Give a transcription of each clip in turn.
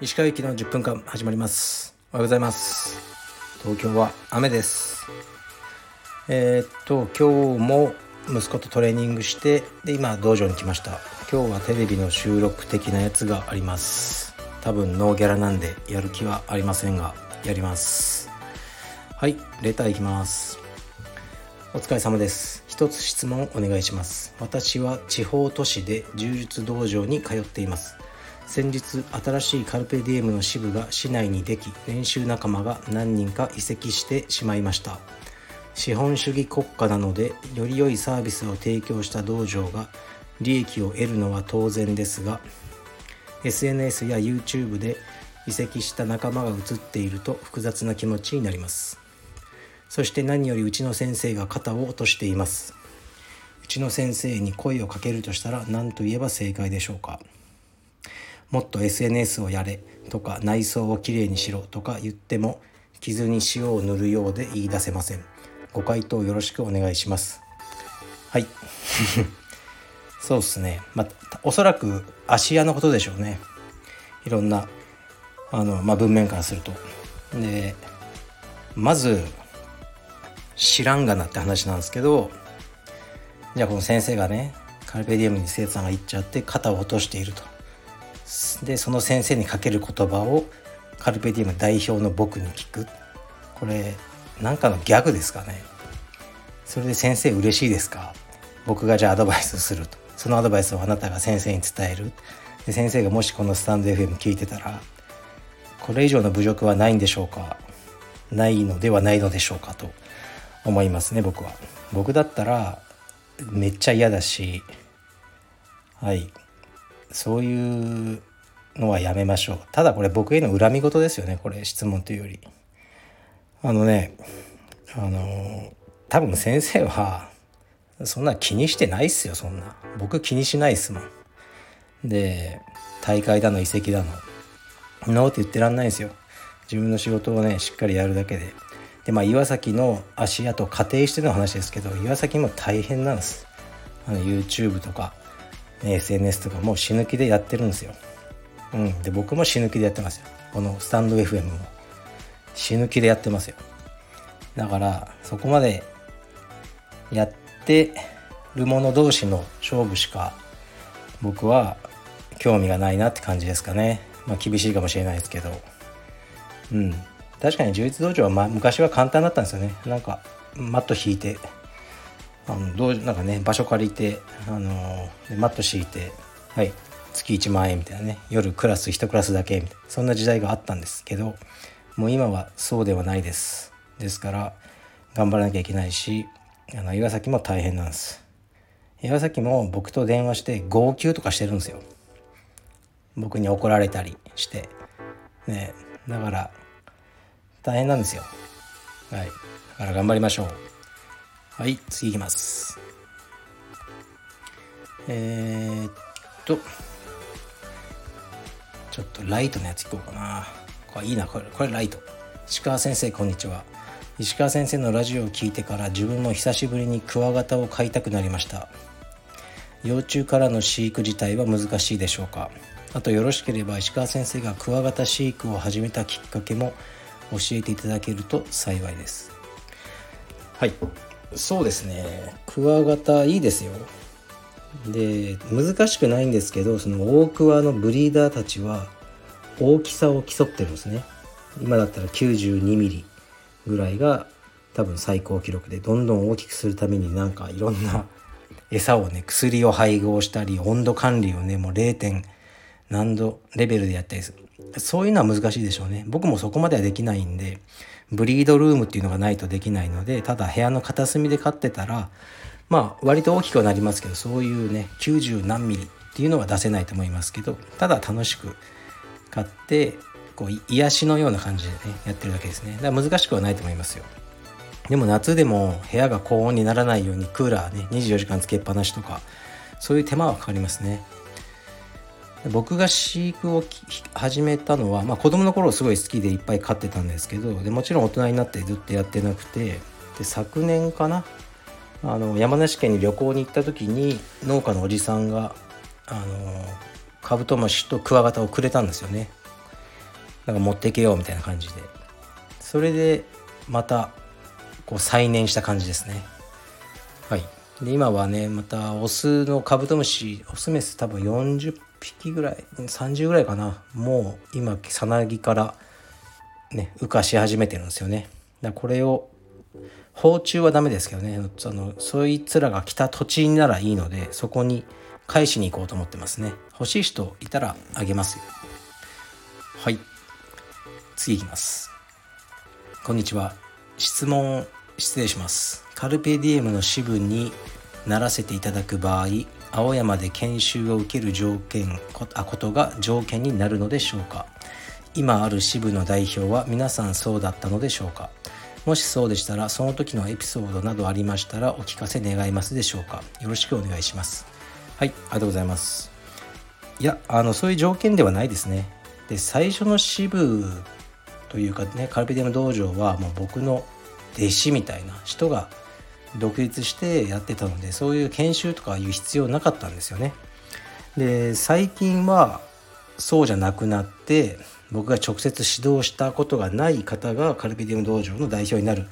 石川行きの10分間始まります。おはようございます。東京は雨です。えー、っと今日も息子とトレーニングしてで今道場に来ました。今日はテレビの収録的なやつがあります。多分ノーギャラなんでやる気はありませんがやります。はいレターいきます。お疲れ様です。一つ質問お願いします。私は地方都市で柔術道場に通っています。先日新しいカルペディエムの支部が市内にでき練習仲間が何人か移籍してしまいました。資本主義国家なのでより良いサービスを提供した道場が利益を得るのは当然ですが SNS や YouTube で移籍した仲間が映っていると複雑な気持ちになります。そして何よりうちの先生が肩を落としています。うちの先生に声をかけるとしたら何と言えば正解でしょうか。もっと SNS をやれとか内装をきれいにしろとか言っても傷に塩を塗るようで言い出せません。ご回答よろしくお願いします。はい。そうっすね。まあおそらく芦屋のことでしょうね。いろんなあの、まあ、文面からすると。でまず知らんがなって話なんですけどじゃあこの先生がねカルペディウムに生徒さんが行っちゃって肩を落としていると。でその先生にかける言葉をカルペディウム代表の僕に聞く。これなんかのギャグですかね。それで先生嬉しいですか。僕がじゃあアドバイスすると。そのアドバイスをあなたが先生に伝える。で先生がもしこのスタンド FM 聞いてたらこれ以上の侮辱はないんでしょうか。ないのではないのでしょうかと。思いますね僕は。僕だったらめっちゃ嫌だしはい。そういうのはやめましょう。ただこれ僕への恨み事ですよねこれ質問というより。あのねあの多分先生はそんな気にしてないっすよそんな。僕気にしないっすもん。で大会だの移籍だの。ノーって言ってらんないですよ。自分の仕事をねしっかりやるだけで。でまあ岩崎の足跡仮定しての話ですけど岩崎も大変なんです。あの YouTube とか、SNS とかもう死ぬ気でやってるんですよ。うん。で僕も死ぬ気でやってますよ。このスタンド FM も。死ぬ気でやってますよ。だからそこまでやってる者同士の勝負しか僕は興味がないなって感じですかね。まあ厳しいかもしれないですけど。うん。確かに充実道場は、ま、昔は簡単だったんですよね。なんかマット引いてあのどうなんかね場所借りて、あのマット敷いてはい月1万円みたいなね夜クラス1クラスだけみたいなそんな時代があったんですけどもう今はそうではないです。ですから頑張らなきゃいけないしあの岩崎も大変なんです。岩崎も僕と電話して号泣とかしてるんですよ。僕に怒られたりして。ねだから大変なんですよ。はい。だから頑張りましょう。はい次いきます。えー、っと。ちょっとライトのやついこうかな。これいいな。これこれライト。石川先生こんにちは。石川先生のラジオを聞いてから自分も久しぶりにクワガタを飼いたくなりました。幼虫からの飼育自体は難しいでしょうか。あとよろしければ石川先生がクワガタ飼育を始めたきっかけも教えていただけると幸いです。はい。そうですね。クワガタいいですよ。で難しくないんですけどその大クワのブリーダーたちは大きさを競ってるんですね。今だったら 92mm ぐらいが多分最高記録でどんどん大きくするためになんかいろんな餌をね薬を配合したり温度管理をねもう0 0難度レベルでやったりする。そういうのは難しいでしょうね。僕もそこまではできないんでブリードルームっていうのがないとできないのでただ部屋の片隅で飼ってたらまあ割と大きくはなりますけどそういうね90何ミリっていうのは出せないと思いますけどただ楽しく買ってこう癒しのような感じでねやってるだけですね。だから難しくはないと思いますよ。でも夏でも部屋が高温にならないようにクーラーね24時間つけっぱなしとかそういう手間はかかりますね。僕が飼育を始めたのは、まあ、子供の頃すごい好きでいっぱい飼ってたんですけどでもちろん大人になってずっとやってなくてで昨年かなあの山梨県に旅行に行った時に農家のおじさんがあのカブトムシとクワガタをくれたんですよね。なんか持っていけようみたいな感じで。それでまたこう再燃した感じですね。はい。で今はねまたオスのカブトムシオスメス多分40匹ぐらい30ぐらいかな。もう今さなぎからね羽化し始めてるんですよね。だこれを放虫はダメですけどね。そのそいつらが来た土地ならいいのでそこに返しに行こうと思ってますね。欲しい人いたらあげますよ。はい。次いきます。こんにちは。質問失礼します。カルペディエムの支部にならせていただく場合青山で研修を受ける条件あことが条件になるのでしょうか？今ある支部の代表は皆さんそうだったのでしょうか？もしそうでしたらその時のエピソードなどありましたらお聞かせ願いますでしょうか？よろしくお願いします。はいありがとうございます。いやあのそういう条件ではないですね。で最初の支部というかねカルペディウム道場はもう僕の弟子みたいな人が独立してやってたのでそういう研修とかいう必要なかったんですよね。で最近はそうじゃなくなって僕が直接指導したことがない方がカルペディウム道場の代表になる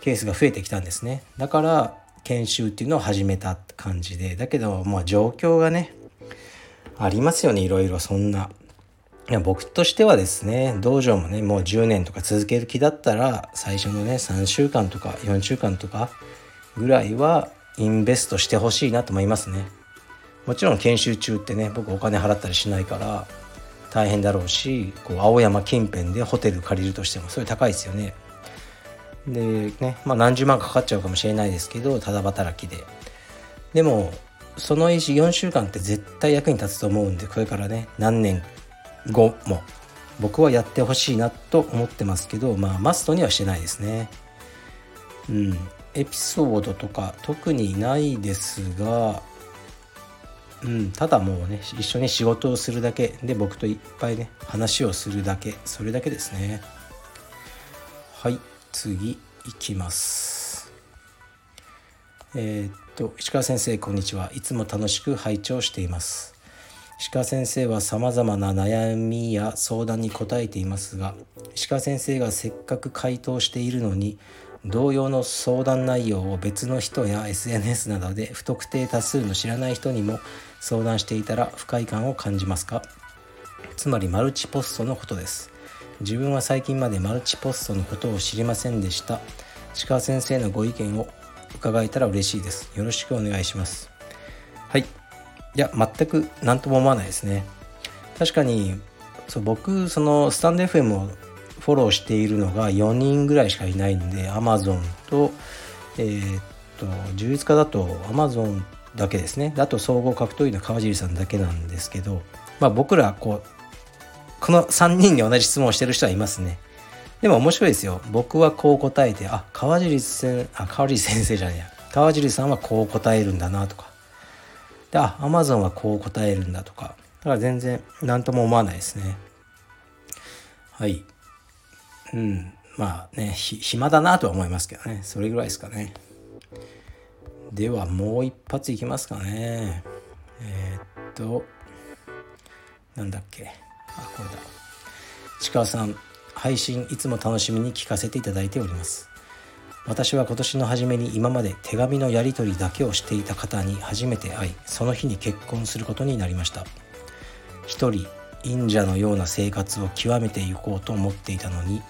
ケースが増えてきたんですね。だから研修っていうのを始めた感じで。だけどまあ状況がねありますよねいろいろ。そんな。いや僕としてはですね道場もねもう10年とか続ける気だったら最初のね3週間とか4週間とかぐらいはインベストしてほしいなと思いますね。もちろん研修中ってね僕お金払ったりしないから大変だろうしこう青山近辺でホテル借りるとしてもそれ高いですよね。でねまあ何十万かかっちゃうかもしれないですけどただ働きで。でもその4週間って絶対役に立つと思うんでこれからね何年後も僕はやってほしいなと思ってますけどまあマストにはしてないですね。うん。エピソードとか特にないですがうんただもうね一緒に仕事をするだけで僕といっぱいね話をするだけそれだけですね。はい次いきます。えー、っと石川先生こんにちは。いつも楽しく拝聴しています。石川先生はさまざまな悩みや相談に答えていますが石川先生がせっかく回答しているのに同様の相談内容を別の人や SNS などで不特定多数の知らない人にも相談していたら不快感を感じますか？つまりマルチポストのことです。自分は最近までマルチポストのことを知りませんでした。石川先生のご意見を伺えたら嬉しいです。よろしくお願いします。はい。いや全く何とも思わないですね。確かにそう僕そのスタンド FM をフォローしているのが4人ぐらいしかいないんで Amazon とえー、っと充実家だと Amazon だけですね。あと総合格闘技の川尻さんだけなんですけどまあ僕らこうこの3人に同じ質問をしてる人はいますね。でも面白いですよ。僕はこう答えてあ川尻先生あ川尻先生じゃねえや。川尻さんはこう答えるんだなとか。であアマゾンはこう答えるんだとか。だから全然何とも思わないですね。はい。うん。まあね暇だなとは思いますけどね。それぐらいですかね。ではもう一発いきますかね。えー、っとなんだっけ。あこれだ。ちかわさん配信いつも楽しみに聞かせていただいております。私は今年の初めに今まで手紙のやり取りだけをしていた方に初めて会いその日に結婚することになりました。一人忍者のような生活を極めていこうと思っていたのに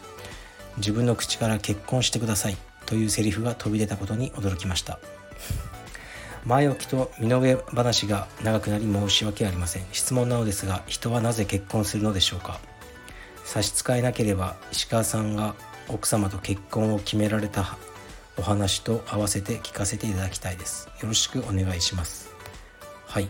自分の口から結婚してください。というセリフが飛び出たことに驚きました。前置きと身の上話が長くなり申し訳ありません。質問なのですが人はなぜ結婚するのでしょうか。差し支えなければ石川さんが奥様と結婚を決められたお話と合わせて聞かせていただきたいです。よろしくお願いします。はい。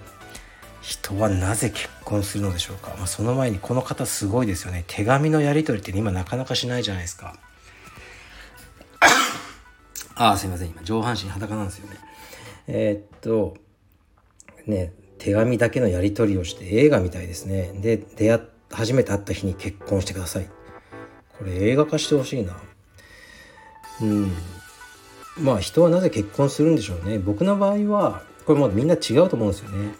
人はなぜ結婚するのでしょうか、まあ、その前にこの方すごいですよね。手紙のやり取りって今なかなかしないじゃないですか。ああすいません。今上半身裸なんですよね。えー、っとね手紙だけのやり取りをして映画みたいですね。で出会っ初めて会った日に結婚してください。これ映画化してほしいな。うん。まあ人はなぜ結婚するんでしょうね。僕の場合はこれもうみんな違うと思うんですよね。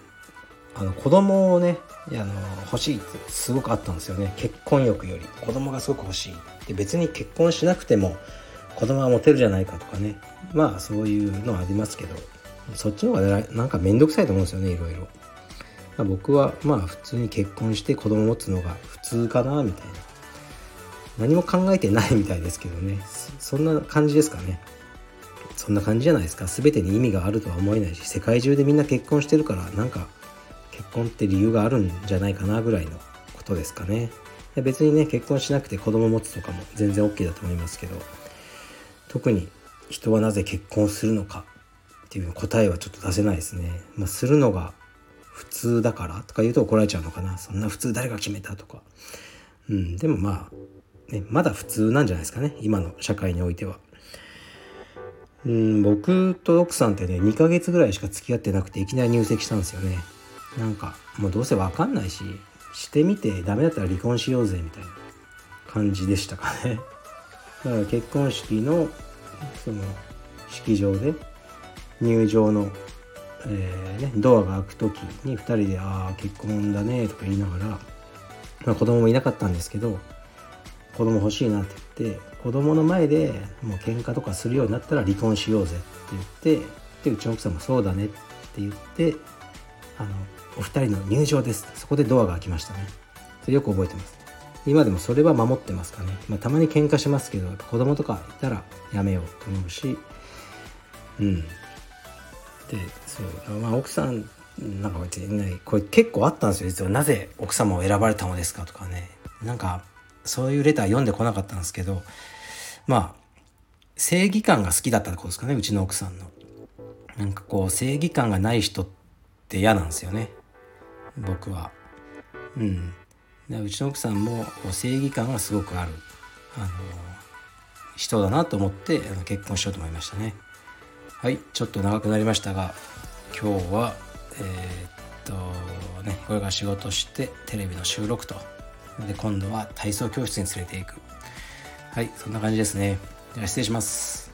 あの子供をねあの欲しいってすごくあったんですよね。結婚欲より。子供がすごく欲しいで別に結婚しなくても子供は持てるじゃないかとかね。まあそういうのはありますけど。そっちの方がなんか面倒くさいと思うんですよねいろいろ。僕はまあ普通に結婚して子供持つのが普通かなみたいな。何も考えてないみたいですけどね。そんな感じですかね。そんな感じじゃないですか。全てに意味があるとは思えないし世界中でみんな結婚してるからなんか結婚って理由があるんじゃないかなぐらいのことですかね。別にね結婚しなくて子供持つとかも全然 OK だと思いますけど特に人はなぜ結婚するのかっていう答えはちょっと出せないですね、まあ、するのが普通だからとか言うと怒られちゃうのかな。そんな普通誰が決めたとか。うんでもまあ、ね、まだ普通なんじゃないですかね。今の社会においては。うん僕と奥さんってね2ヶ月ぐらいしか付き合ってなくていきなり入籍したんですよね。なんかもうどうせ分かんないししてみてダメだったら離婚しようぜみたいな感じでしたかね。だから結婚式のその式場で入場の、えーね、ドアが開く時に2人で「ああ結婚だね」とか言いながら、まあ、子供もいなかったんですけど子供欲しいなって言って子供の前でもう喧嘩とかするようになったら離婚しようぜって言ってでうちの奥さんも「そうだね」って言ってあの「お二人の入場です」そこでドアが開きましたね。それよく覚えてます。今でもそれは守ってますかね、まあ、たまに喧嘩しますけど子供とかいたらやめようと思うし。うん。でそう。まあ奥さんなんかねこれ結構あったんですよ。実はなぜ奥様を選ばれたのですかとかね。なんかそういうレター読んでこなかったんですけど。まあ正義感が好きだったってことですかね。うちの奥さんの。なんかこう正義感がない人って嫌なんですよね。僕は。うん。うちの奥さんも正義感がすごくあるあの人だなと思って結婚しようと思いましたね。はいちょっと長くなりましたが今日はえー、っとねこれから仕事してテレビの収録と。で今度は体操教室に連れていく。はいそんな感じですね。では失礼します